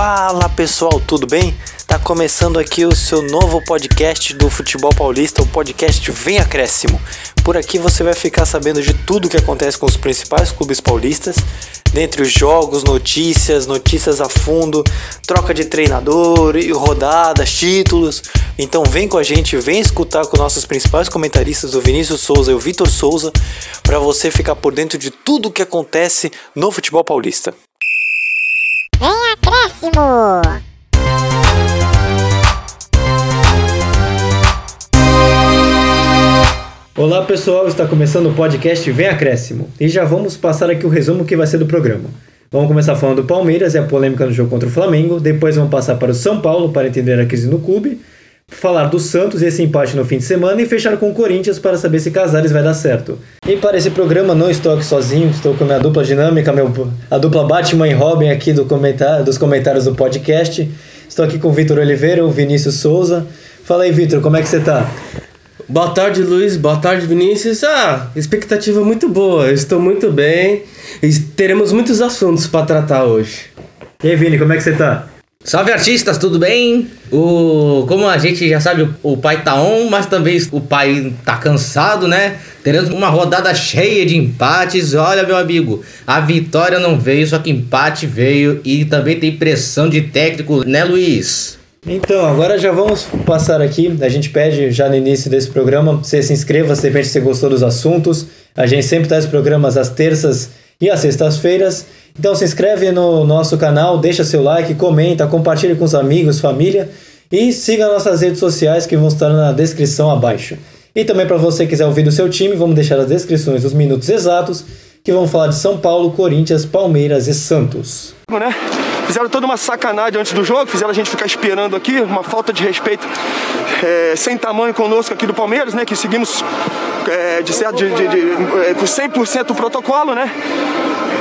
Fala pessoal, tudo bem? Tá começando aqui o seu novo podcast do Futebol Paulista, o podcast Vem Acréscimo. Por aqui você vai ficar sabendo de tudo que acontece com os principais clubes paulistas, dentre os jogos, notícias, notícias a fundo, troca de treinador, rodadas, títulos. Então vem com a gente, vem escutar com nossos principais comentaristas, o Vinícius Souza e o Vitor Souza, para você ficar por dentro de tudo o que acontece no futebol paulista. Acréscimo! Olá pessoal, está começando o podcast Vem Acréscimo e já vamos passar aqui o resumo que vai ser do programa. Vamos começar falando do Palmeiras e a polêmica no jogo contra o Flamengo, depois vamos passar para o São Paulo para entender a crise no clube, falar do Santos e esse empate no fim de semana e fechar com o Corinthians para saber se Casares vai dar certo. E para esse programa não estou aqui sozinho, estou com a minha dupla dinâmica, meu, a dupla Batman e Robin aqui do comentário, dos comentários do podcast. Estou aqui com o Vitor Oliveira, o Vinícius Souza. Fala aí, Vitor, como é que você está? Boa tarde, Luiz. Boa tarde, Vinícius. Ah, expectativa muito boa. Eu estou muito bem. E teremos muitos assuntos para tratar hoje. E aí, Vini, como é que você tá? Salve artistas, tudo bem? O, como a gente já sabe, o, pai tá on, mas também o pai tá cansado, né? Teremos uma rodada cheia de empates. Olha, meu amigo, a vitória não veio, só que empate veio e também tem pressão de técnico, né, Luiz? Então, agora já vamos passar aqui. A gente pede já no início desse programa, você se inscreva se de repente você gostou dos assuntos. A gente sempre traz programas às terças e às sextas-feiras. Então se inscreve no nosso canal, deixa seu like, comenta, compartilhe com os amigos, família e siga nossas redes sociais que vão estar na descrição abaixo. E também para você que quiser ouvir do seu time, vamos deixar as descrições dos minutos exatos que vão falar de São Paulo, Corinthians, Palmeiras e Santos. Né? Fizeram toda uma sacanagem antes do jogo, fizeram a gente ficar esperando aqui, uma falta de respeito é, sem tamanho conosco aqui do Palmeiras, né? Que seguimos é, de certo, de, de, de, é, 100% o protocolo, né?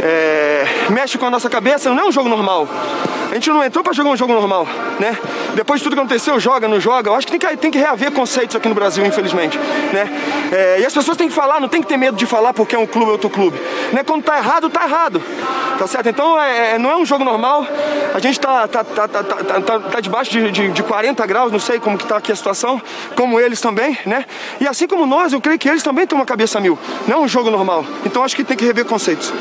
É, mexe com a nossa cabeça, não é um jogo normal. A gente não entrou para jogar um jogo normal, né? Depois de tudo que aconteceu, joga, não joga. Eu acho que tem que, tem que reaver conceitos aqui no Brasil, infelizmente, né? É, e as pessoas têm que falar, não tem que ter medo de falar porque é um clube ou outro clube. Né? Quando tá errado, tá errado. Tá certo? Então é, é não é um jogo normal. A gente tá, tá, tá, tá, tá, tá, tá debaixo de, de, de 40 graus, não sei como que tá aqui a situação, como eles também, né? E assim como nós, eu creio que eles também têm uma cabeça mil. Não é um jogo normal. Então acho que tem que rever conceitos.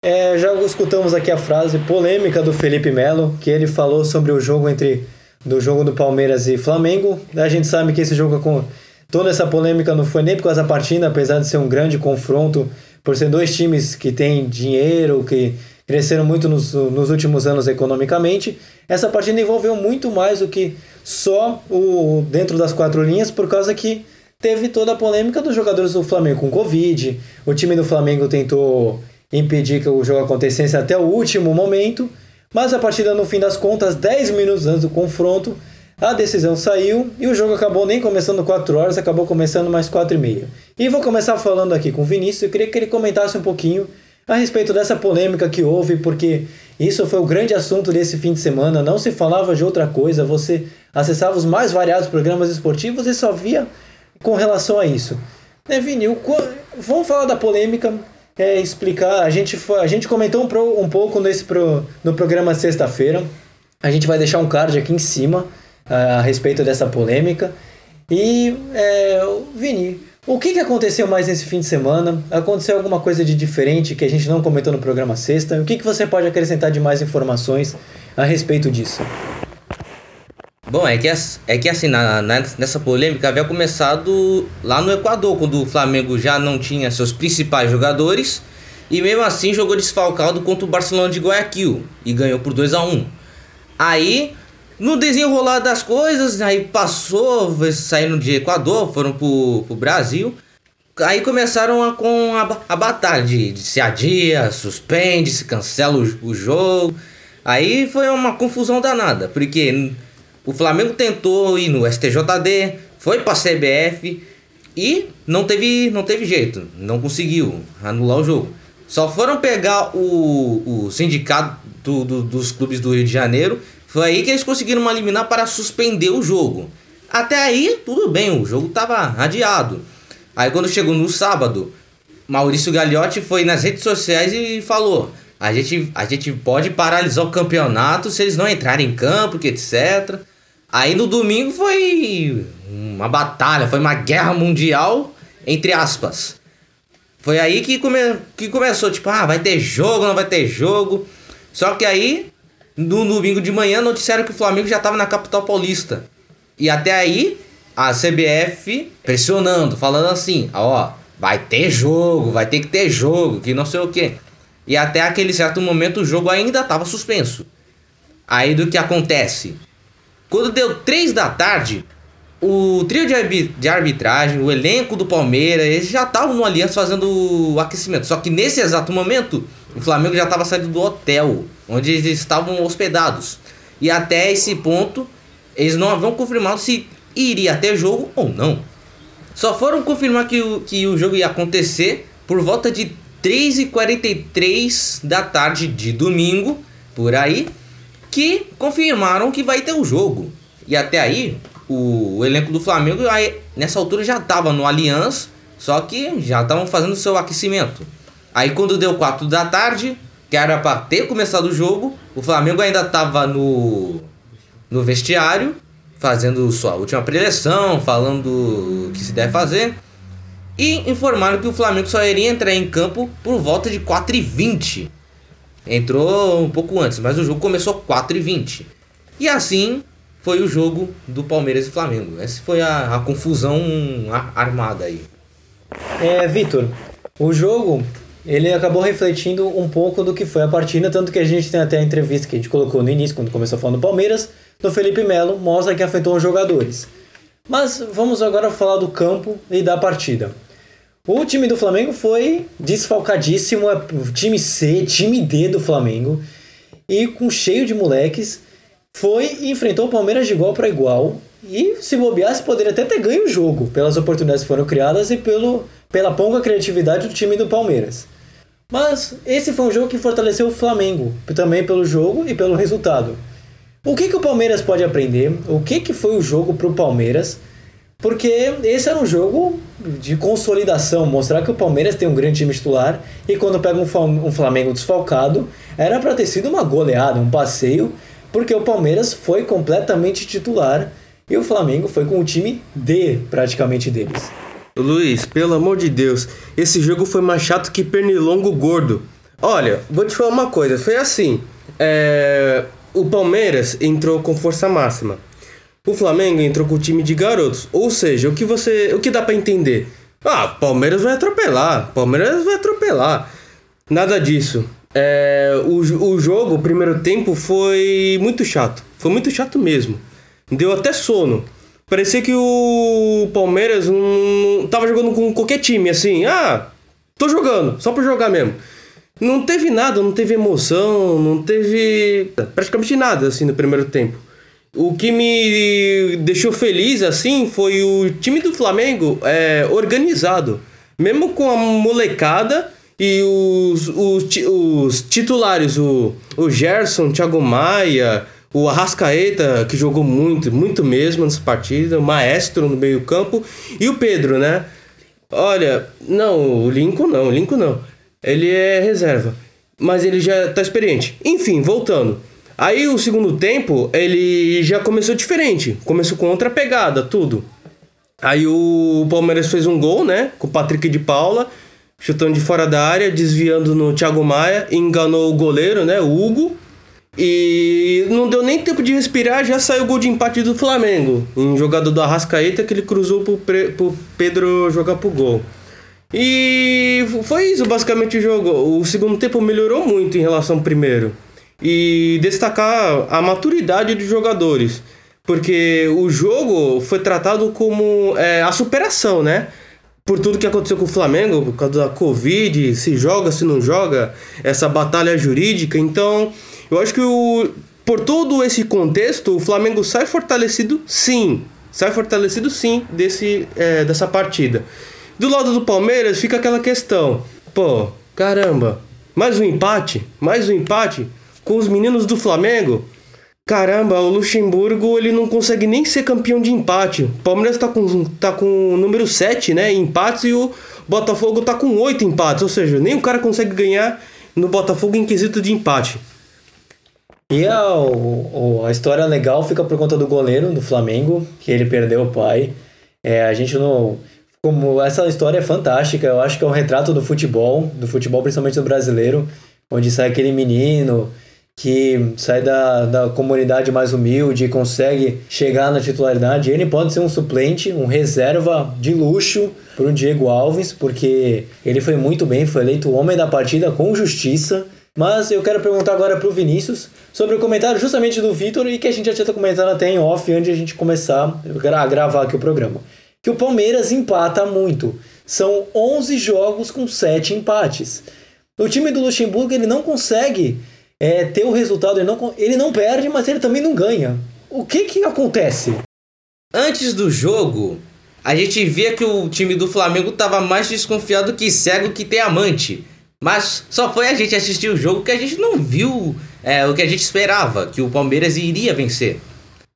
É, já escutamos aqui a frase polêmica do Felipe Melo, que ele falou sobre o jogo entre do jogo do Palmeiras e Flamengo. A gente sabe que esse jogo com toda essa polêmica não foi nem por causa da partida, apesar de ser um grande confronto, por ser dois times que têm dinheiro, que cresceram muito nos, nos últimos anos economicamente. Essa partida envolveu muito mais do que só o dentro das quatro linhas, por causa que teve toda a polêmica dos jogadores do Flamengo com Covid. O time do Flamengo tentou impedir que o jogo acontecesse até o último momento, mas a partida no fim das contas, 10 minutos antes do confronto, a decisão saiu e o jogo acabou nem começando 4 horas, acabou começando mais 4 e meia. E vou começar falando aqui com o Vinícius, eu queria que ele comentasse um pouquinho a respeito dessa polêmica que houve, porque isso foi o grande assunto desse fim de semana, não se falava de outra coisa, você acessava os mais variados programas esportivos e só via com relação a isso. Né, Vini, vamos falar da polêmica, é, explicar. A gente, a gente comentou um, pro, um pouco nesse pro, no programa sexta-feira. A gente vai deixar um card aqui em cima a, a respeito dessa polêmica. E, é, Vini, o que, que aconteceu mais nesse fim de semana? Aconteceu alguma coisa de diferente que a gente não comentou no programa sexta? O que, que você pode acrescentar de mais informações a respeito disso? Bom, é que, é que assim, na, na, nessa polêmica havia começado lá no Equador, quando o Flamengo já não tinha seus principais jogadores e mesmo assim jogou desfalcado contra o Barcelona de Guayaquil e ganhou por 2 a 1 Aí, no desenrolar das coisas, aí passou, saindo de Equador, foram pro, pro Brasil. Aí começaram a, com a, a batalha de, de, se adia, suspende, se cancela o, o jogo. Aí foi uma confusão danada, porque o Flamengo tentou ir no STJD, foi para a CBF e não teve, não teve jeito, não conseguiu anular o jogo. Só foram pegar o, o sindicato do, do, dos clubes do Rio de Janeiro, foi aí que eles conseguiram uma liminar para suspender o jogo. Até aí, tudo bem, o jogo estava adiado. Aí quando chegou no sábado, Maurício Gagliotti foi nas redes sociais e falou: a gente, a gente pode paralisar o campeonato se eles não entrarem em campo, etc. Aí no domingo foi uma batalha, foi uma guerra mundial, entre aspas. Foi aí que, come, que começou, tipo, ah, vai ter jogo, não vai ter jogo. Só que aí, no domingo de manhã, noticiaram que o Flamengo já estava na capital paulista. E até aí, a CBF pressionando, falando assim, ó, vai ter jogo, vai ter que ter jogo, que não sei o que. E até aquele certo momento o jogo ainda estava suspenso. Aí do que acontece? Quando deu 3 da tarde, o trio de, arbitragem, o elenco do Palmeiras, eles já estavam no Aliança fazendo o aquecimento. Só que nesse exato momento, o Flamengo já estava saindo do hotel onde eles estavam hospedados. E até esse ponto, eles não haviam confirmado se iria ter jogo ou não. Só foram confirmar que o, que o jogo ia acontecer por volta de 3h43 da tarde de domingo, por aí, que confirmaram que vai ter o jogo. E até aí, o, o elenco do Flamengo aí, nessa altura já estava no Allianz, só que já estavam fazendo seu aquecimento. Aí quando deu 4 da tarde, que era para ter começado o jogo, o Flamengo ainda estava no, no vestiário, fazendo sua última preleção, falando o que se deve fazer. E informaram que o Flamengo só iria entrar em campo por volta de 4h20. Entrou um pouco antes, mas o jogo começou 4h20. E assim foi o jogo do Palmeiras e Flamengo. Essa foi a, a confusão armada aí. É, Vitor, o jogo ele acabou refletindo um pouco do que foi a partida, tanto que a gente tem até a entrevista que a gente colocou no início, quando começou falando do Palmeiras, do Felipe Melo, mostra que afetou os jogadores. Mas vamos agora falar do campo e da partida. O time do Flamengo foi desfalcadíssimo, é time C, time D do Flamengo, e com cheio de moleques, foi e enfrentou o Palmeiras de igual para igual. E se bobeasse, poderia até ter ganho o jogo, pelas oportunidades que foram criadas e pelo, pela pouca criatividade do time do Palmeiras. Mas esse foi um jogo que fortaleceu o Flamengo, também pelo jogo e pelo resultado. O que, que o Palmeiras pode aprender? O que, que foi o jogo para o Palmeiras porque esse era um jogo de consolidação, mostrar que o Palmeiras tem um grande time titular e quando pega um Flamengo desfalcado, era para ter sido uma goleada, um passeio, porque o Palmeiras foi completamente titular e o Flamengo foi com o time D praticamente deles. Luiz, pelo amor de Deus, esse jogo foi mais chato que pernilongo gordo. Olha, vou te falar uma coisa, foi assim, é... o Palmeiras entrou com força máxima o Flamengo entrou com o time de garotos. Ou seja, o que você. O que dá para entender? Ah, Palmeiras vai atropelar. Palmeiras vai atropelar. Nada disso. É, o, o jogo, o primeiro tempo, foi muito chato. Foi muito chato mesmo. Deu até sono. Parecia que o Palmeiras não, tava jogando com qualquer time, assim. Ah, tô jogando, só pra jogar mesmo. Não teve nada, não teve emoção, não teve praticamente nada, assim, no primeiro tempo. O que me deixou feliz assim foi o time do Flamengo é, organizado. Mesmo com a molecada e os, os, os titulares, o, o Gerson, Thiago Maia, o Arrascaeta, que jogou muito, muito mesmo nessa partida, o Maestro no meio-campo, e o Pedro, né? Olha, não, o Lincoln não, o Lincoln não. Ele é reserva, mas ele já tá experiente. Enfim, voltando. Aí o segundo tempo, ele já começou diferente. Começou com outra pegada, tudo. Aí o Palmeiras fez um gol, né? Com o Patrick de Paula, chutando de fora da área, desviando no Thiago Maia, enganou o goleiro, né? O Hugo. E não deu nem tempo de respirar, já saiu o gol de empate do Flamengo. Em jogada do Arrascaeta que ele cruzou pro, pro Pedro jogar pro gol. E foi isso basicamente o jogo. O segundo tempo melhorou muito em relação ao primeiro e destacar a maturidade dos jogadores, porque o jogo foi tratado como é, a superação, né? Por tudo que aconteceu com o Flamengo, por causa da Covid, se joga, se não joga, essa batalha jurídica. Então, eu acho que o, por todo esse contexto, o Flamengo sai fortalecido sim. Sai fortalecido sim desse, é, dessa partida. Do lado do Palmeiras fica aquela questão: pô, caramba, mais um empate? Mais um empate? Com os meninos do Flamengo. Caramba, o Luxemburgo ele não consegue nem ser campeão de empate. O Palmeiras tá com, tá com o número 7, né? Empates e o Botafogo tá com 8 empates. Ou seja, nem o cara consegue ganhar no Botafogo em quesito de empate. E a, a história legal fica por conta do goleiro do Flamengo, que ele perdeu o pai. É, a gente não. Como essa história é fantástica, eu acho que é um retrato do futebol, do futebol principalmente do brasileiro, onde sai aquele menino que sai da, da comunidade mais humilde e consegue chegar na titularidade. Ele pode ser um suplente, um reserva de luxo para o Diego Alves, porque ele foi muito bem, foi eleito o homem da partida com justiça. Mas eu quero perguntar agora para o Vinícius sobre o comentário justamente do Vitor e que a gente já tinha comentado até em off antes de a gente começar a gravar aqui o programa. Que o Palmeiras empata muito. São 11 jogos com 7 empates. O time do Luxemburgo ele não consegue é, ter o resultado, ele não, ele não perde, mas ele também não ganha. O que que acontece? Antes do jogo, a gente via que o time do Flamengo estava mais desconfiado que cego que tem amante. Mas só foi a gente assistir o jogo que a gente não viu é, o que a gente esperava, que o Palmeiras iria vencer.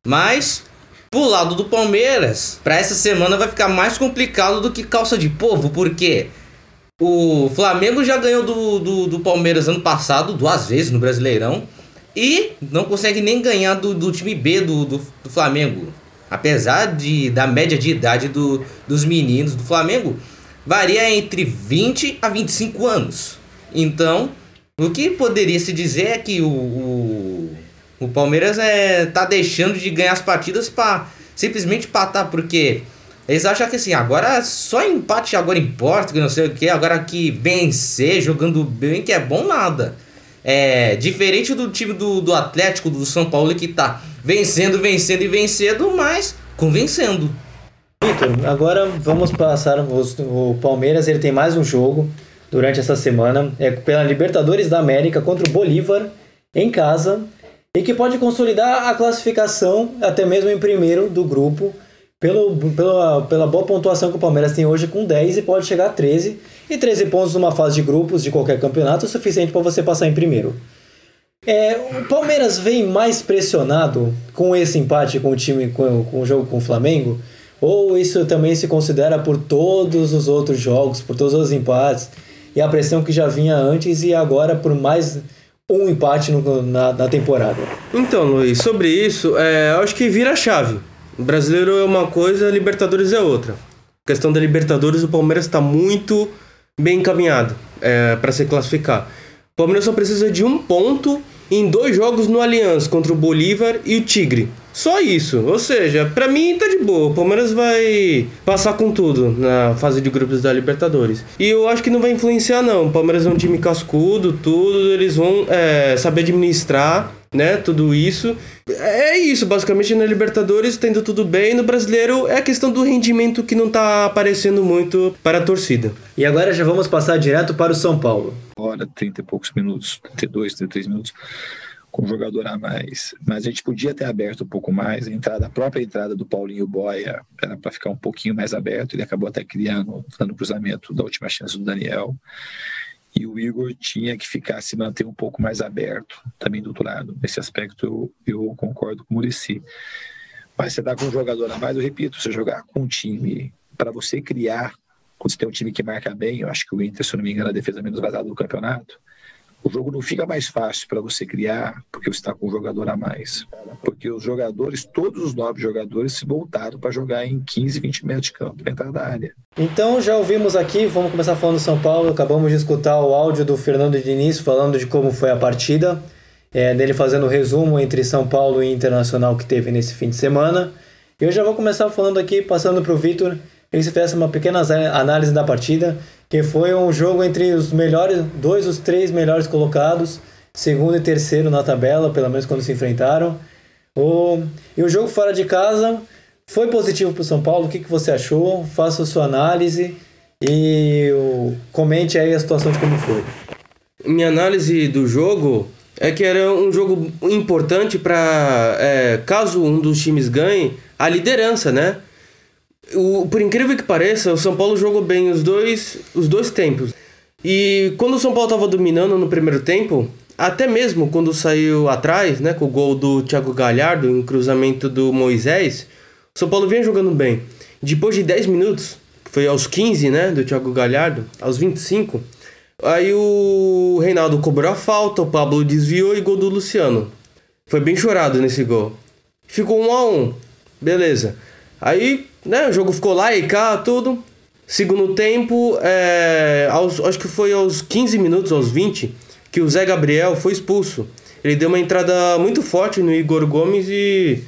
Mas, pro lado do Palmeiras, para essa semana vai ficar mais complicado do que calça de povo, porque o Flamengo já ganhou do, do, do Palmeiras ano passado, duas vezes no Brasileirão, e não consegue nem ganhar do, do time B do, do, do Flamengo. Apesar de, da média de idade do, dos meninos do Flamengo, varia entre 20 a 25 anos. Então, o que poderia se dizer é que o, o, o Palmeiras é, tá deixando de ganhar as partidas para simplesmente patar, porque eles acham que assim, agora só empate agora importa, que não sei o que, agora que vencer jogando bem que é bom nada. É diferente do time do, do Atlético, do São Paulo, que tá vencendo, vencendo e vencendo, mas convencendo. Vitor, agora vamos passar. O Palmeiras ele tem mais um jogo durante essa semana. É pela Libertadores da América contra o Bolívar em casa. E que pode consolidar a classificação até mesmo em primeiro do grupo. Pelo, pela, pela boa pontuação que o Palmeiras tem hoje com 10 e pode chegar a 13. E 13 pontos numa fase de grupos de qualquer campeonato é suficiente para você passar em primeiro. É, o Palmeiras vem mais pressionado com esse empate com o time com, com o jogo com o Flamengo ou isso também se considera por todos os outros jogos, por todos os empates, e a pressão que já vinha antes e agora por mais um empate no, na, na, temporada? Então, Luiz, sobre isso, é, acho que vira chave. O brasileiro é uma coisa, Libertadores é outra. A questão da Libertadores, o Palmeiras está muito bem encaminhado é, para se classificar. O Palmeiras só precisa de um ponto em dois jogos no Allianz contra o Bolívar e o Tigre. Só isso. Ou seja, para mim tá de boa. O Palmeiras vai passar com tudo na fase de grupos da Libertadores. E eu acho que não vai influenciar, não. O Palmeiras é um time cascudo, tudo. Eles vão é, saber administrar, né? Tudo isso. É isso, basicamente na Libertadores tendo tudo bem. No brasileiro é a questão do rendimento que não tá aparecendo muito para a torcida. E agora já vamos passar direto para o São Paulo. Hora, 30 e poucos minutos, 32, 33 minutos com jogador a mais. Mas a gente podia ter aberto um pouco mais. A, entrada, a própria entrada do Paulinho Boia era para ficar um pouquinho mais aberto. Ele acabou até criando, dando cruzamento da última chance do Daniel. E o Igor tinha que ficar, se manter um pouco mais aberto também do outro lado. Nesse aspecto eu, eu concordo com o Murici. Mas você dá com um jogador a mais, eu repito, você jogar com um time para você criar, quando você tem um time que marca bem, eu acho que o Inter, se eu não me engano, é a defesa menos vazada do campeonato o jogo não fica mais fácil para você criar porque você está com um jogador a mais. Porque os jogadores, todos os nove jogadores, se voltaram para jogar em 15, 20 metros de campo dentro da área. Então já ouvimos aqui, vamos começar falando do São Paulo. Acabamos de escutar o áudio do Fernando Diniz falando de como foi a partida, é, dele fazendo o um resumo entre São Paulo e Internacional que teve nesse fim de semana. Eu já vou começar falando aqui, passando para o Vitor, ele se fizesse uma pequena análise da partida que foi um jogo entre os melhores, dois os três melhores colocados, segundo e terceiro na tabela, pelo menos quando se enfrentaram. O, e o jogo fora de casa foi positivo para o São Paulo. O que, que você achou? Faça a sua análise e o, comente aí a situação de como foi. Minha análise do jogo é que era um jogo importante para, é, caso um dos times ganhe, a liderança, né? O, por incrível que pareça, o São Paulo jogou bem os dois, os dois tempos. E quando o São Paulo estava dominando no primeiro tempo, até mesmo quando saiu atrás, né, com o gol do Thiago Galhardo, em cruzamento do Moisés, o São Paulo vinha jogando bem. Depois de 10 minutos, foi aos 15, né, do Thiago Galhardo, aos 25, Aí o Reinaldo cobrou a falta, o Pablo desviou e gol do Luciano. Foi bem chorado nesse gol. Ficou um a um. Beleza. Aí, né, o jogo ficou lá e cá, tudo. Segundo tempo, é, aos, acho que foi aos 15 minutos, aos 20, que o Zé Gabriel foi expulso. Ele deu uma entrada muito forte no Igor Gomes e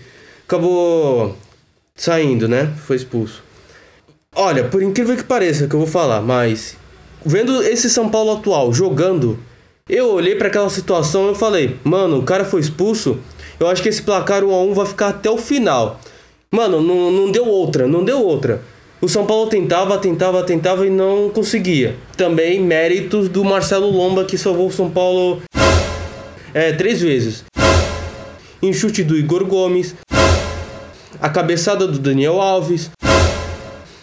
acabou saindo, né? Foi expulso. Olha, por incrível que pareça que eu vou falar, mas vendo esse São Paulo atual jogando, eu olhei para aquela situação e falei: "Mano, o cara foi expulso. Eu acho que esse placar 1 a 1 vai ficar até o final". Mano, não, não deu outra, não deu outra. O São Paulo tentava, tentava, tentava e não conseguia. Também méritos do Marcelo Lomba que salvou o São Paulo é, três vezes. Em chute do Igor Gomes, a cabeçada do Daniel Alves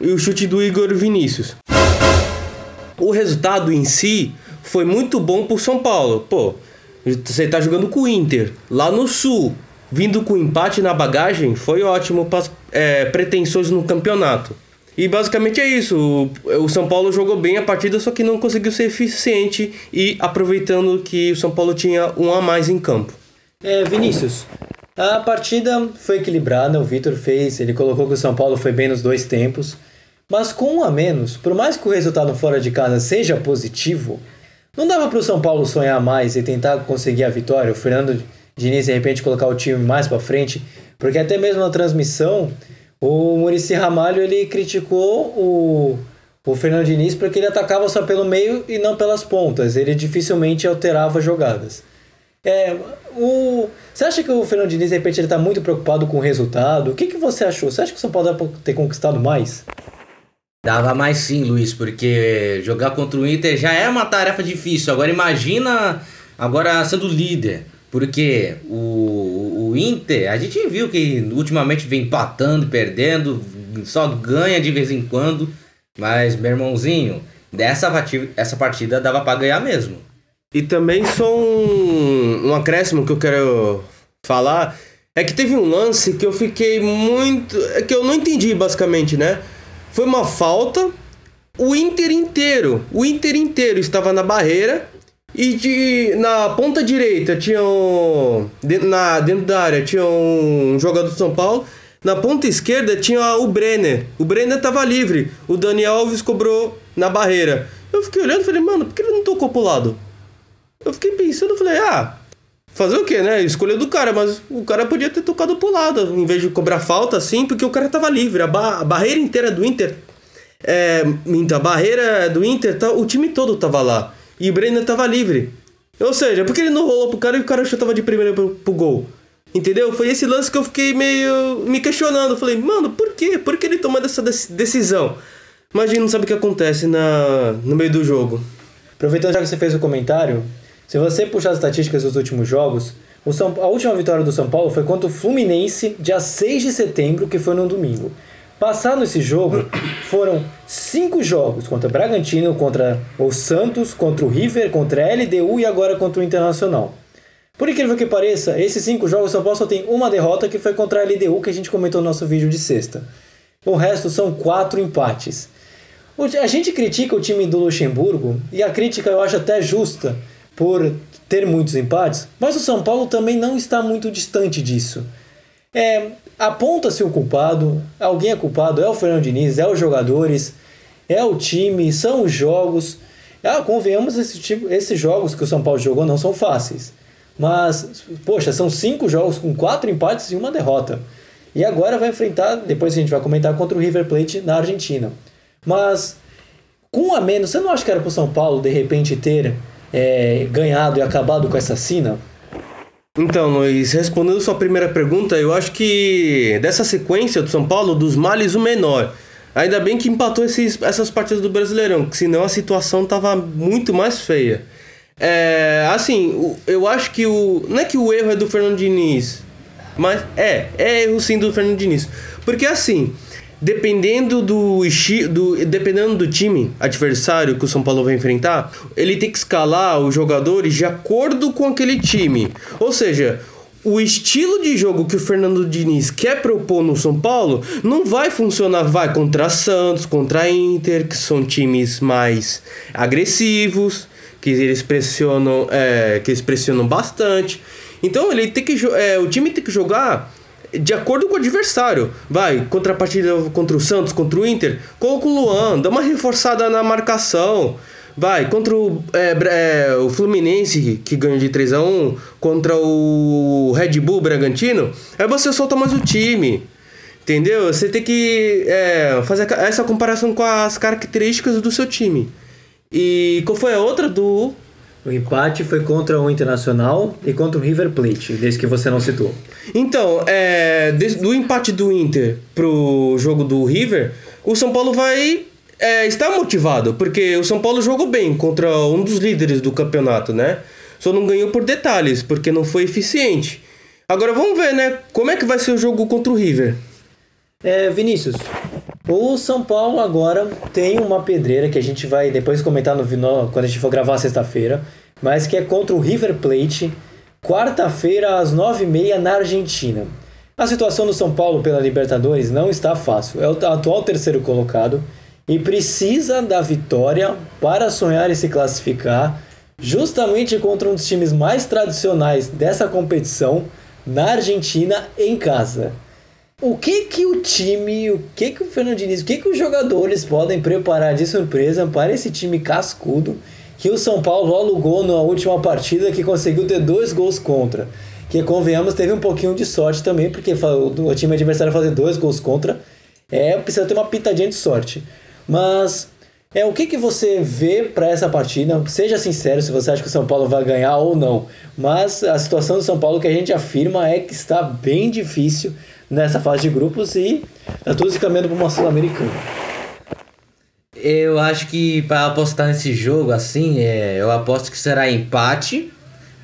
e o chute do Igor Vinícius. O resultado em si foi muito bom pro São Paulo. Pô, você tá jogando com o Inter, lá no Sul, vindo com empate na bagagem, foi ótimo para é, pretensões no campeonato. E basicamente é isso. O, o São Paulo jogou bem a partida, só que não conseguiu ser eficiente e aproveitando que o São Paulo tinha um a mais em campo. É, Vinícius, a partida foi equilibrada, o Vitor fez, ele colocou que o São Paulo foi bem nos dois tempos, mas com um a menos, por mais que o resultado fora de casa seja positivo, não dava para o São Paulo sonhar mais e tentar conseguir a vitória, o Fernando Diniz de repente colocar o time mais para frente, porque até mesmo na transmissão o Murici Ramalho ele criticou o, o Fernando Diniz porque ele atacava só pelo meio e não pelas pontas. Ele dificilmente alterava jogadas. É, o, você acha que o Fernando Diniz, de repente, ele está muito preocupado com o resultado? O que, que você achou? Você acha que o São Paulo deve ter conquistado mais? Dava mais sim, Luiz, porque jogar contra o Inter já é uma tarefa difícil. Agora imagina agora sendo líder. Porque o, o Inter, a gente viu que ultimamente vem empatando, perdendo, só ganha de vez em quando. Mas, meu irmãozinho, dessa partida, essa partida dava para ganhar mesmo. E também só um, um acréscimo que eu quero falar. É que teve um lance que eu fiquei muito. É que eu não entendi, basicamente, né? Foi uma falta. O Inter inteiro, o Inter inteiro estava na barreira e de, na ponta direita tinha um, dentro, na, dentro da área tinha um jogador do São Paulo. Na ponta esquerda tinha o Brenner. O Brenner estava livre. O Daniel Alves cobrou na barreira. Eu fiquei olhando e falei, mano, por que ele não tocou pro lado? Eu fiquei pensando, falei, ah, fazer o quê, né? Escolha do cara, mas o cara podia ter tocado pro lado, em vez de cobrar falta assim, porque o cara tava livre. A, ba a barreira inteira do Inter. É, a barreira do Inter, tá, o time todo tava lá. E o Brenner tava livre. Ou seja, porque ele não rolou pro cara e o cara chutava de primeira pro, pro gol? Entendeu? Foi esse lance que eu fiquei meio me questionando. Falei, mano, por quê? Por que ele tomou essa decisão? Mas a gente não sabe o que acontece na, no meio do jogo. Aproveitando já que você fez o comentário, se você puxar as estatísticas dos últimos jogos, o São, a última vitória do São Paulo foi contra o Fluminense, dia 6 de setembro, que foi no domingo. Passado esse jogo, foram cinco jogos contra Bragantino, contra o Santos, contra o River, contra a LDU e agora contra o Internacional. Por incrível que pareça, esses cinco jogos o São Paulo só tem uma derrota que foi contra a LDU que a gente comentou no nosso vídeo de sexta. O resto são quatro empates. A gente critica o time do Luxemburgo e a crítica eu acho até justa por ter muitos empates, mas o São Paulo também não está muito distante disso. É, aponta-se o culpado, alguém é culpado, é o Fernando Diniz, é os jogadores, é o time, são os jogos. Ah, convenhamos, esse tipo, esses jogos que o São Paulo jogou não são fáceis. Mas, poxa, são cinco jogos com quatro empates e uma derrota. E agora vai enfrentar, depois a gente vai comentar, contra o River Plate na Argentina. Mas, com a menos, você não acha que era para o São Paulo, de repente, ter é, ganhado e acabado com essa sina? Então, Luiz, respondendo sua primeira pergunta, eu acho que dessa sequência do São Paulo, dos males o menor. Ainda bem que empatou esses, essas partidas do Brasileirão, que senão a situação tava muito mais feia. É, assim, eu acho que o. Não é que o erro é do Fernando Diniz, mas é, é erro sim do Fernando Diniz. Porque assim, dependendo do, do dependendo do time adversário que o São Paulo vai enfrentar, ele tem que escalar os jogadores de acordo com aquele time. Ou seja, o estilo de jogo que o Fernando Diniz quer propor no São Paulo não vai funcionar, vai contra Santos, contra Inter, que são times mais agressivos, que eles pressionam, é, que eles pressionam bastante. Então ele tem que é, o time tem que jogar de acordo com o adversário. Vai, contra a partida contra o Santos, contra o Inter, coloca o Luan, dá uma reforçada na marcação. Vai, contra o, é, é, o Fluminense, que ganha de 3 a 1 contra o Red Bull Bragantino, aí você solta mais o time. Entendeu? Você tem que é, fazer essa comparação com as características do seu time. E qual foi a outra do. O empate foi contra o Internacional e contra o River Plate, desde que você não citou. Então, é, do empate do Inter pro jogo do River, o São Paulo vai é, estar motivado, porque o São Paulo jogou bem contra um dos líderes do campeonato, né? Só não ganhou por detalhes, porque não foi eficiente. Agora vamos ver, né? Como é que vai ser o jogo contra o River? É, Vinícius, o São Paulo agora tem uma pedreira que a gente vai depois comentar no, quando a gente for gravar sexta-feira, mas que é contra o River Plate, quarta-feira às nove e meia na Argentina. A situação do São Paulo pela Libertadores não está fácil. É o atual terceiro colocado e precisa da vitória para sonhar e se classificar justamente contra um dos times mais tradicionais dessa competição na Argentina em casa. O que que o time, o que que o Fernando Diniz, o que que os jogadores podem preparar de surpresa para esse time cascudo que o São Paulo alugou na última partida que conseguiu ter dois gols contra? Que convenhamos teve um pouquinho de sorte também, porque o time adversário fazer dois gols contra é precisa ter uma pitadinha de sorte. Mas é o que, que você vê para essa partida? Seja sincero se você acha que o São Paulo vai ganhar ou não. Mas a situação do São Paulo que a gente afirma é que está bem difícil nessa fase de grupos e está tudo se caminhando para uma Sul-Americana. Eu acho que para apostar nesse jogo assim, é, eu aposto que será empate,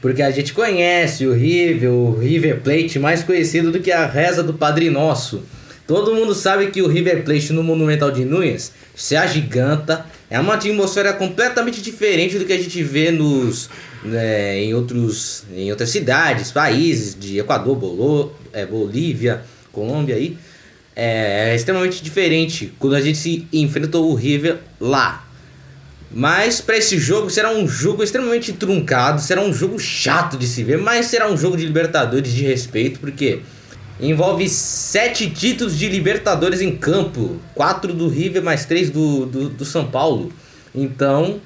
porque a gente conhece o River, o River Plate mais conhecido do que a reza do Padre Nosso. Todo mundo sabe que o River Plate no Monumental de Nunes se agiganta, é uma atmosfera completamente diferente do que a gente vê nos né, em outros em outras cidades, países de Equador, Bolo, é, Bolívia, Colômbia aí, é, é extremamente diferente quando a gente se enfrenta o River lá. Mas para esse jogo será um jogo extremamente truncado, será um jogo chato de se ver, mas será um jogo de Libertadores de respeito, porque envolve sete títulos de Libertadores em campo, quatro do River mais três do, do, do São Paulo. Então,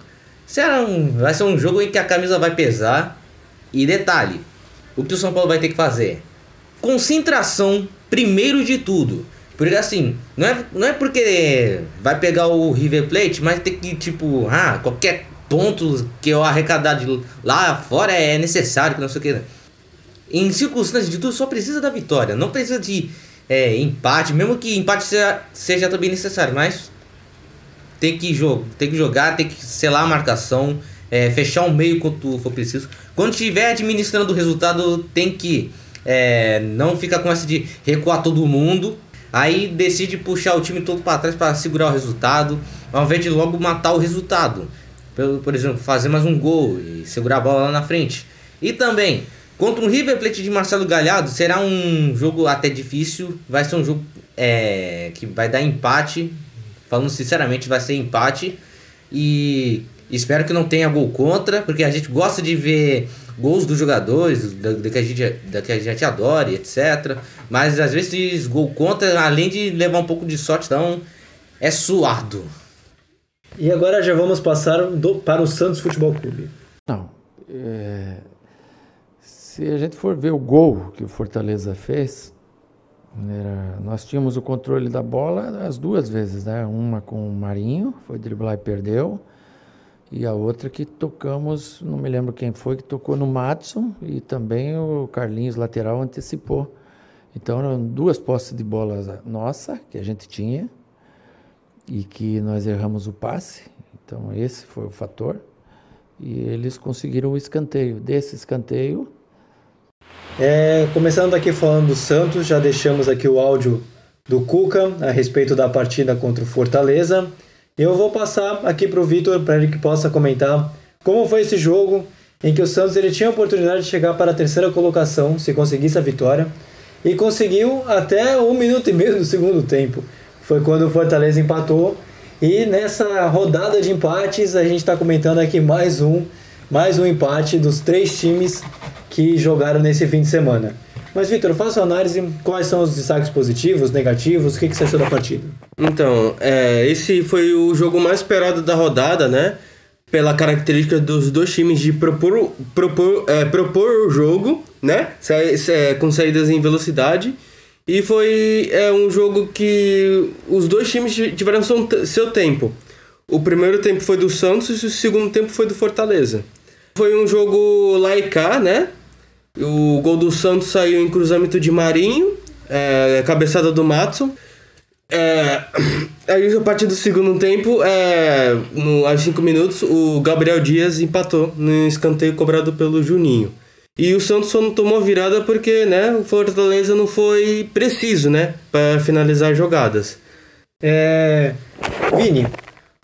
será um, vai ser um jogo em que a camisa vai pesar. E detalhe, o que o São Paulo vai ter que fazer? Concentração primeiro de tudo. Porque assim, não é, não é porque vai pegar o River Plate, mas tem que, tipo, ah, qualquer ponto que eu arrecadar de lá fora é necessário, que não sei o que. Em circunstâncias de tudo, só precisa da vitória. Não precisa de é, empate, mesmo que empate seja, seja também necessário, mas tem que, jogo, tem que jogar, tem que selar a marcação, é, fechar o meio quando for preciso. Quando estiver administrando o resultado, tem que é, não fica com essa de recuar todo mundo. Aí decide puxar o time todo para trás para segurar o resultado, ao invés de logo matar o resultado. Por, por exemplo, fazer mais um gol e segurar a bola lá na frente. E também, contra um River Plate de Marcelo Galhardo, será um jogo até difícil. Vai ser um jogo é, que vai dar empate. Falando sinceramente, vai ser empate. E espero que não tenha gol contra, porque a gente gosta de ver gols dos jogadores, da, da, que a gente, da que a gente adora, etc. Mas às vezes gol contra, além de levar um pouco de sorte, então é suado. E agora já vamos passar do, para o Santos Futebol Clube. Não. É, se a gente for ver o gol que o Fortaleza fez, era, nós tínhamos o controle da bola as duas vezes, né? Uma com o Marinho, foi driblar e perdeu e a outra que tocamos, não me lembro quem foi, que tocou no Matson e também o Carlinhos lateral antecipou. Então eram duas postes de bola nossa que a gente tinha e que nós erramos o passe. Então esse foi o fator. E eles conseguiram o escanteio. Desse escanteio. É, começando aqui falando do Santos, já deixamos aqui o áudio do Cuca a respeito da partida contra o Fortaleza. Eu vou passar aqui para o Vitor para ele que possa comentar como foi esse jogo em que o Santos ele tinha a oportunidade de chegar para a terceira colocação se conseguisse a vitória e conseguiu até um minuto e meio do segundo tempo. Foi quando o Fortaleza empatou e nessa rodada de empates a gente está comentando aqui mais um mais um empate dos três times que jogaram nesse fim de semana. Mas, Vitor, faça a análise. Quais são os destaques positivos, negativos? O que, que você achou da partida? Então, é, esse foi o jogo mais esperado da rodada, né? Pela característica dos dois times de propor, propor, é, propor o jogo, né? Com saídas em velocidade. E foi é, um jogo que os dois times tiveram seu tempo. O primeiro tempo foi do Santos e o segundo tempo foi do Fortaleza. Foi um jogo cá, né? O gol do Santos saiu em cruzamento de Marinho, é, cabeçada do Matson. É, aí a partir do segundo tempo, é, no, aos 5 minutos, o Gabriel Dias empatou no escanteio cobrado pelo Juninho. E o Santos só não tomou virada porque né, o Fortaleza não foi preciso né, para finalizar jogadas. É, Vini,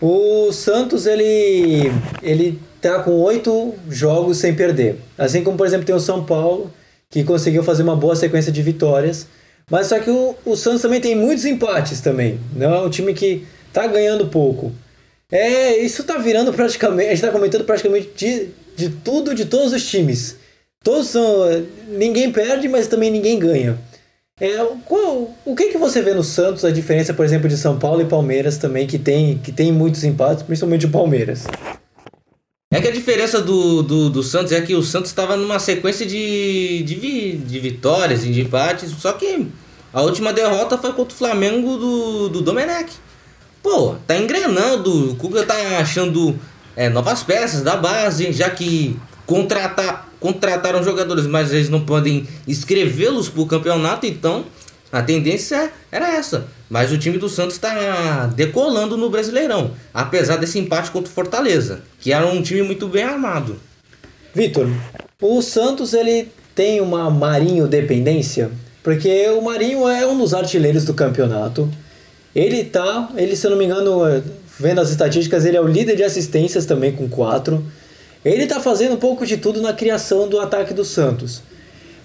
o Santos ele, ele tá com oito jogos sem perder. Assim como, por exemplo, tem o São Paulo, que conseguiu fazer uma boa sequência de vitórias. Mas só que o, o Santos também tem muitos empates também. Não é um time que tá ganhando pouco. É, isso tá virando praticamente. A gente tá comentando praticamente de, de tudo, de todos os times. Todos são. Ninguém perde, mas também ninguém ganha. É, qual, o que, que você vê no Santos, a diferença, por exemplo, de São Paulo e Palmeiras também, que tem, que tem muitos empates, principalmente o Palmeiras? É que a diferença do, do, do Santos é que o Santos estava numa sequência de, de, vi, de vitórias e de empates, só que a última derrota foi contra o Flamengo do, do Domenech. Pô, tá engrenando, o Cuca tá achando é, novas peças da base, já que contratar, contrataram jogadores, mas eles não podem escrevê-los pro campeonato, então a tendência era essa. Mas o time do Santos está decolando no Brasileirão, apesar desse empate contra o Fortaleza, que era um time muito bem armado. Vitor, o Santos ele tem uma Marinho dependência, porque o Marinho é um dos artilheiros do campeonato. Ele tá, ele se eu não me engano, vendo as estatísticas, ele é o líder de assistências também com quatro. Ele tá fazendo um pouco de tudo na criação do ataque do Santos.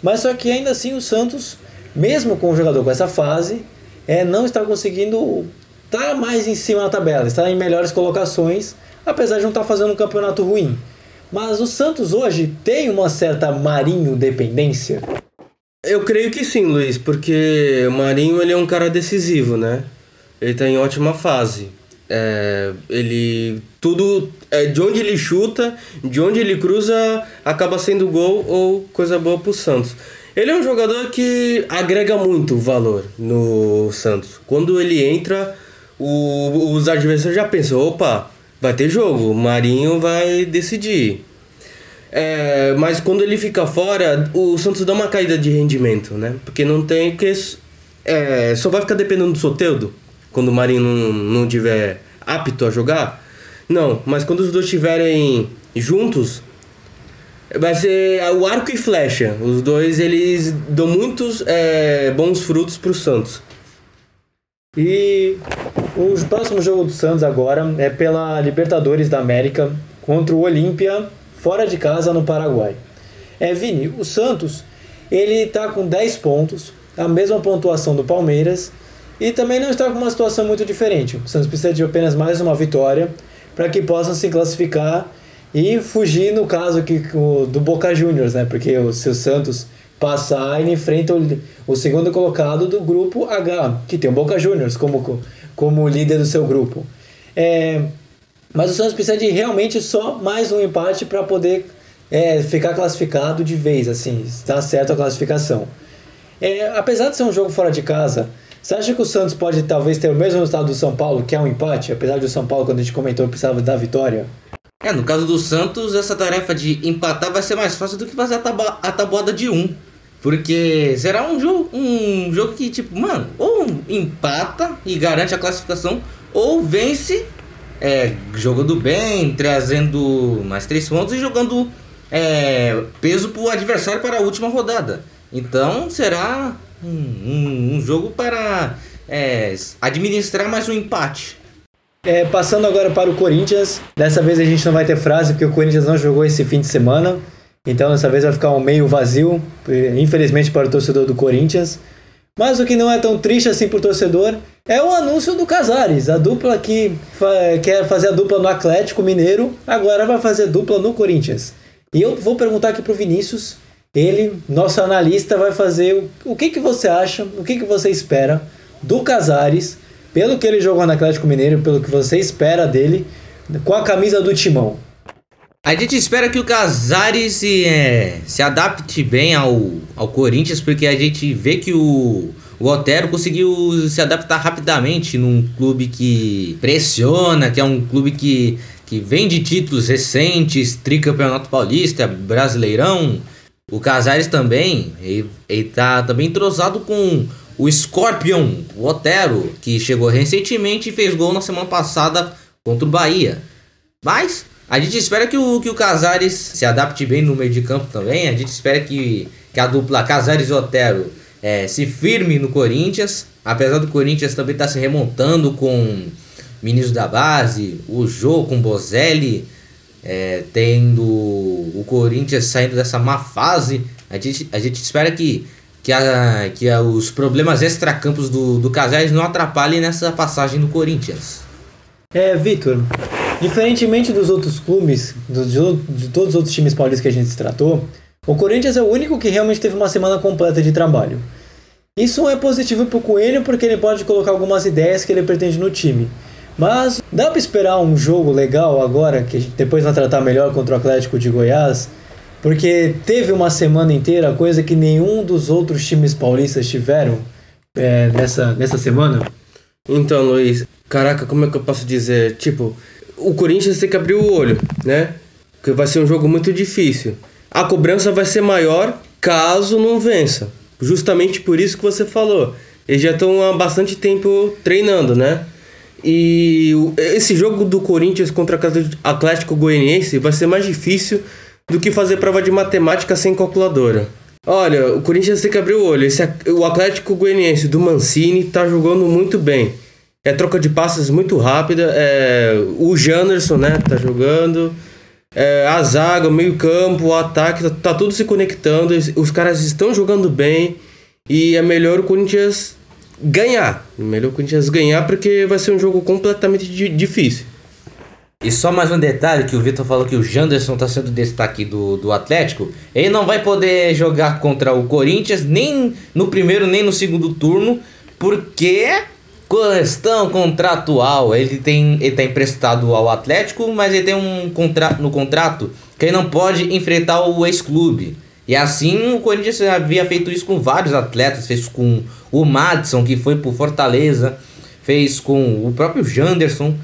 Mas só que ainda assim o Santos, mesmo com o jogador com essa fase, é, não está conseguindo estar tá mais em cima na tabela, está em melhores colocações, apesar de não estar fazendo um campeonato ruim. Mas o Santos hoje tem uma certa Marinho dependência? Eu creio que sim, Luiz, porque o Marinho ele é um cara decisivo, né? Ele está em ótima fase. É, ele tudo é, de onde ele chuta, de onde ele cruza, acaba sendo gol ou coisa boa para o Santos. Ele é um jogador que agrega muito valor no Santos. Quando ele entra, o, os adversários já pensam: opa, vai ter jogo, o Marinho vai decidir. É, mas quando ele fica fora, o Santos dá uma caída de rendimento, né? Porque não tem que. É, só vai ficar dependendo do Soteudo quando o Marinho não, não tiver apto a jogar. Não, mas quando os dois estiverem juntos, Vai ser o arco e flecha. Os dois eles dão muitos é, bons frutos para o Santos. E o próximo jogo do Santos agora é pela Libertadores da América contra o Olímpia fora de casa no Paraguai. É, Vini, o Santos ele está com 10 pontos, a mesma pontuação do Palmeiras e também não está com uma situação muito diferente. O Santos precisa de apenas mais uma vitória para que possam se classificar e fugir no caso aqui do Boca Juniors, né? Porque o seu Santos passar, ele enfrenta o, o segundo colocado do grupo H, que tem o Boca Juniors como, como líder do seu grupo. É, mas o Santos precisa de realmente só mais um empate para poder é, ficar classificado de vez, assim, está certo a classificação. É, apesar de ser um jogo fora de casa, você acha que o Santos pode talvez ter o mesmo resultado do São Paulo, que é um empate, apesar do São Paulo, quando a gente comentou, precisava da vitória? É, no caso do Santos, essa tarefa de empatar vai ser mais fácil do que fazer a, tabu a tabuada de um. Porque será um jogo, um jogo que, tipo, mano, ou empata e garante a classificação, ou vence é, jogando bem, trazendo mais três pontos e jogando é, peso pro adversário para a última rodada. Então será um, um, um jogo para é, administrar mais um empate. É, passando agora para o Corinthians, dessa vez a gente não vai ter frase porque o Corinthians não jogou esse fim de semana, então dessa vez vai ficar um meio vazio, infelizmente para o torcedor do Corinthians. Mas o que não é tão triste assim pro torcedor é o anúncio do Casares, a dupla que fa quer fazer a dupla no Atlético Mineiro, agora vai fazer dupla no Corinthians. E eu vou perguntar aqui pro Vinícius, ele, nosso analista, vai fazer o, o que, que você acha, o que, que você espera do Casares, pelo que ele jogou no Atlético Mineiro, pelo que você espera dele, com a camisa do Timão. A gente espera que o Casares se, é, se adapte bem ao, ao Corinthians, porque a gente vê que o, o Otero conseguiu se adaptar rapidamente num clube que pressiona, que é um clube que, que vem de títulos recentes, tricampeonato paulista, brasileirão. O Casares também, ele, ele tá também entrosado com o Scorpion, o Otero, que chegou recentemente e fez gol na semana passada contra o Bahia. Mas a gente espera que o, que o Casares se adapte bem no meio de campo também. A gente espera que, que a dupla Casares e Otero é, se firme no Corinthians. Apesar do Corinthians também estar tá se remontando com meninos da base, o Jô com Bozelli, é, tendo o Corinthians saindo dessa má fase. A gente, a gente espera que, que, a, que a, os problemas extracampos do, do Casares não atrapalhem nessa passagem no Corinthians. É, Vitor, Diferentemente dos outros clubes, do, de todos os outros times paulistas que a gente tratou, o Corinthians é o único que realmente teve uma semana completa de trabalho. Isso é positivo para o Coelho porque ele pode colocar algumas ideias que ele pretende no time. Mas dá para esperar um jogo legal agora, que depois vai tratar melhor contra o Atlético de Goiás, porque teve uma semana inteira, coisa que nenhum dos outros times paulistas tiveram é, nessa, nessa semana. Então, Luiz, caraca, como é que eu posso dizer? Tipo, o Corinthians tem que abrir o olho, né? Porque vai ser um jogo muito difícil. A cobrança vai ser maior caso não vença. Justamente por isso que você falou. Eles já estão há bastante tempo treinando, né? E esse jogo do Corinthians contra o Atlético Goianiense vai ser mais difícil do que fazer prova de matemática sem calculadora. Olha, o Corinthians tem que abrir o olho. Esse, o Atlético Goianiense do Mancini tá jogando muito bem. É troca de passes muito rápida. É, o Janderson, né, tá jogando. É, a zaga, o meio-campo, o ataque, tá, tá, tudo se conectando. Os caras estão jogando bem. E é melhor o Corinthians ganhar. É melhor o Corinthians ganhar porque vai ser um jogo completamente difícil. E só mais um detalhe que o Vitor falou que o Janderson está sendo destaque do, do Atlético. Ele não vai poder jogar contra o Corinthians nem no primeiro nem no segundo turno, porque Questão contratual. Ele tem ele tá emprestado ao Atlético, mas ele tem um contrato no contrato que ele não pode enfrentar o ex-clube. E assim o Corinthians havia feito isso com vários atletas, fez com o Madison, que foi pro Fortaleza, fez com o próprio Janderson.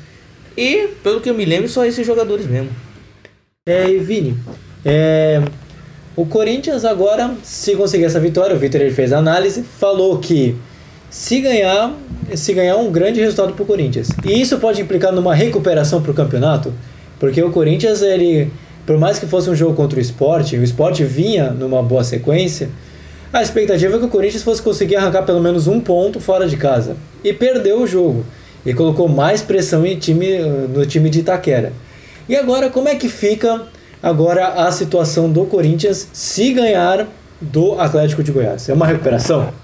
E, pelo que eu me lembro, só esses jogadores mesmo. É, e Vini, é, o Corinthians agora, se conseguir essa vitória, o Vitor fez a análise, falou que se ganhar, se ganhar um grande resultado para o Corinthians. E isso pode implicar numa recuperação para o campeonato, porque o Corinthians, ele, por mais que fosse um jogo contra o esporte, o esporte vinha numa boa sequência, a expectativa é que o Corinthians fosse conseguir arrancar pelo menos um ponto fora de casa. E perdeu o jogo. E colocou mais pressão em time, no time de Itaquera. E agora, como é que fica agora a situação do Corinthians se ganhar do Atlético de Goiás? É uma recuperação?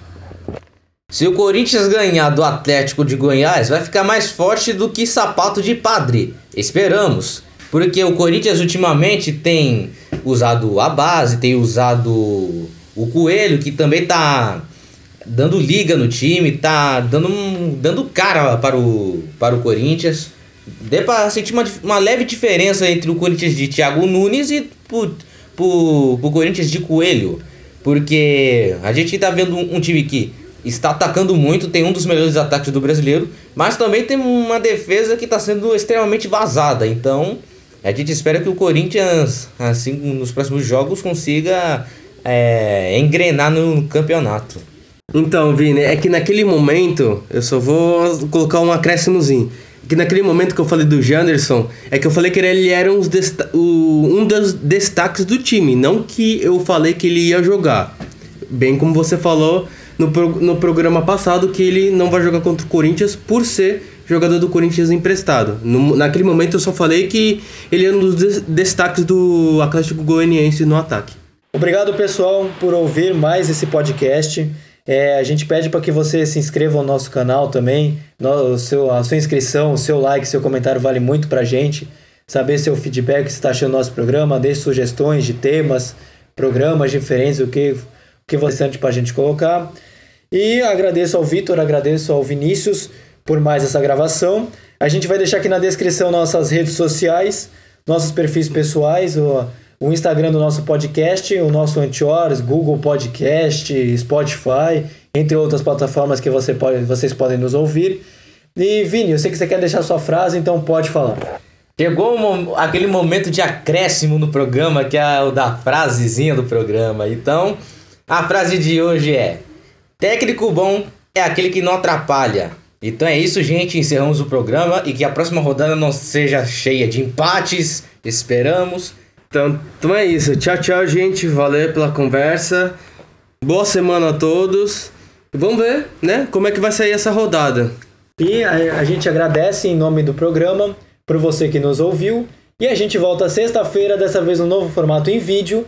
Se o Corinthians ganhar do Atlético de Goiás, vai ficar mais forte do que sapato de padre. Esperamos. Porque o Corinthians ultimamente tem usado a base, tem usado o Coelho, que também tá dando liga no time, tá dando, dando cara para o, para o Corinthians. Deu para sentir uma, uma leve diferença entre o Corinthians de Thiago Nunes e pro Corinthians de Coelho. Porque a gente tá vendo um, um time que está atacando muito, tem um dos melhores ataques do brasileiro, mas também tem uma defesa que está sendo extremamente vazada. Então, a gente espera que o Corinthians, assim, nos próximos jogos, consiga é, engrenar no campeonato. Então, Vini, é que naquele momento, eu só vou colocar um acréscimozinho. Que naquele momento que eu falei do Janderson, é que eu falei que ele era um, um dos destaques do time, não que eu falei que ele ia jogar. Bem como você falou, no, pro, no programa passado que ele não vai jogar contra o Corinthians por ser jogador do Corinthians emprestado. No, naquele momento eu só falei que ele é um dos destaques do Atlético Goianiense no ataque. Obrigado, pessoal, por ouvir mais esse podcast. É, a gente pede para que você se inscreva no nosso canal também. No, seu, a sua inscrição, o seu like, seu comentário vale muito para a gente. Saber seu feedback, o você está achando do nosso programa, dê sugestões de temas, programas diferentes, o que, o que você sente para a gente colocar. E agradeço ao Vitor, agradeço ao Vinícius por mais essa gravação. A gente vai deixar aqui na descrição nossas redes sociais, nossos perfis pessoais, o, o Instagram do nosso podcast, o nosso Antiores, Google Podcast, Spotify, entre outras plataformas que você pode, vocês podem nos ouvir. E Vini, eu sei que você quer deixar sua frase, então pode falar. Chegou um, aquele momento de acréscimo no programa, que é o da frasezinha do programa. Então, a frase de hoje é: Técnico bom é aquele que não atrapalha. Então é isso, gente. Encerramos o programa e que a próxima rodada não seja cheia de empates. Esperamos. Então, então é isso. Tchau, tchau, gente. Valeu pela conversa. Boa semana a todos. Vamos ver, né? Como é que vai sair essa rodada. E a, a gente agradece em nome do programa por você que nos ouviu. E a gente volta sexta-feira, dessa vez no novo formato em vídeo.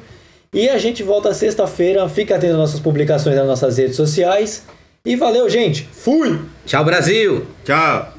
E a gente volta sexta-feira. Fica atento às nossas publicações nas nossas redes sociais. E valeu, gente. Fui! Tchau, Brasil! Tchau!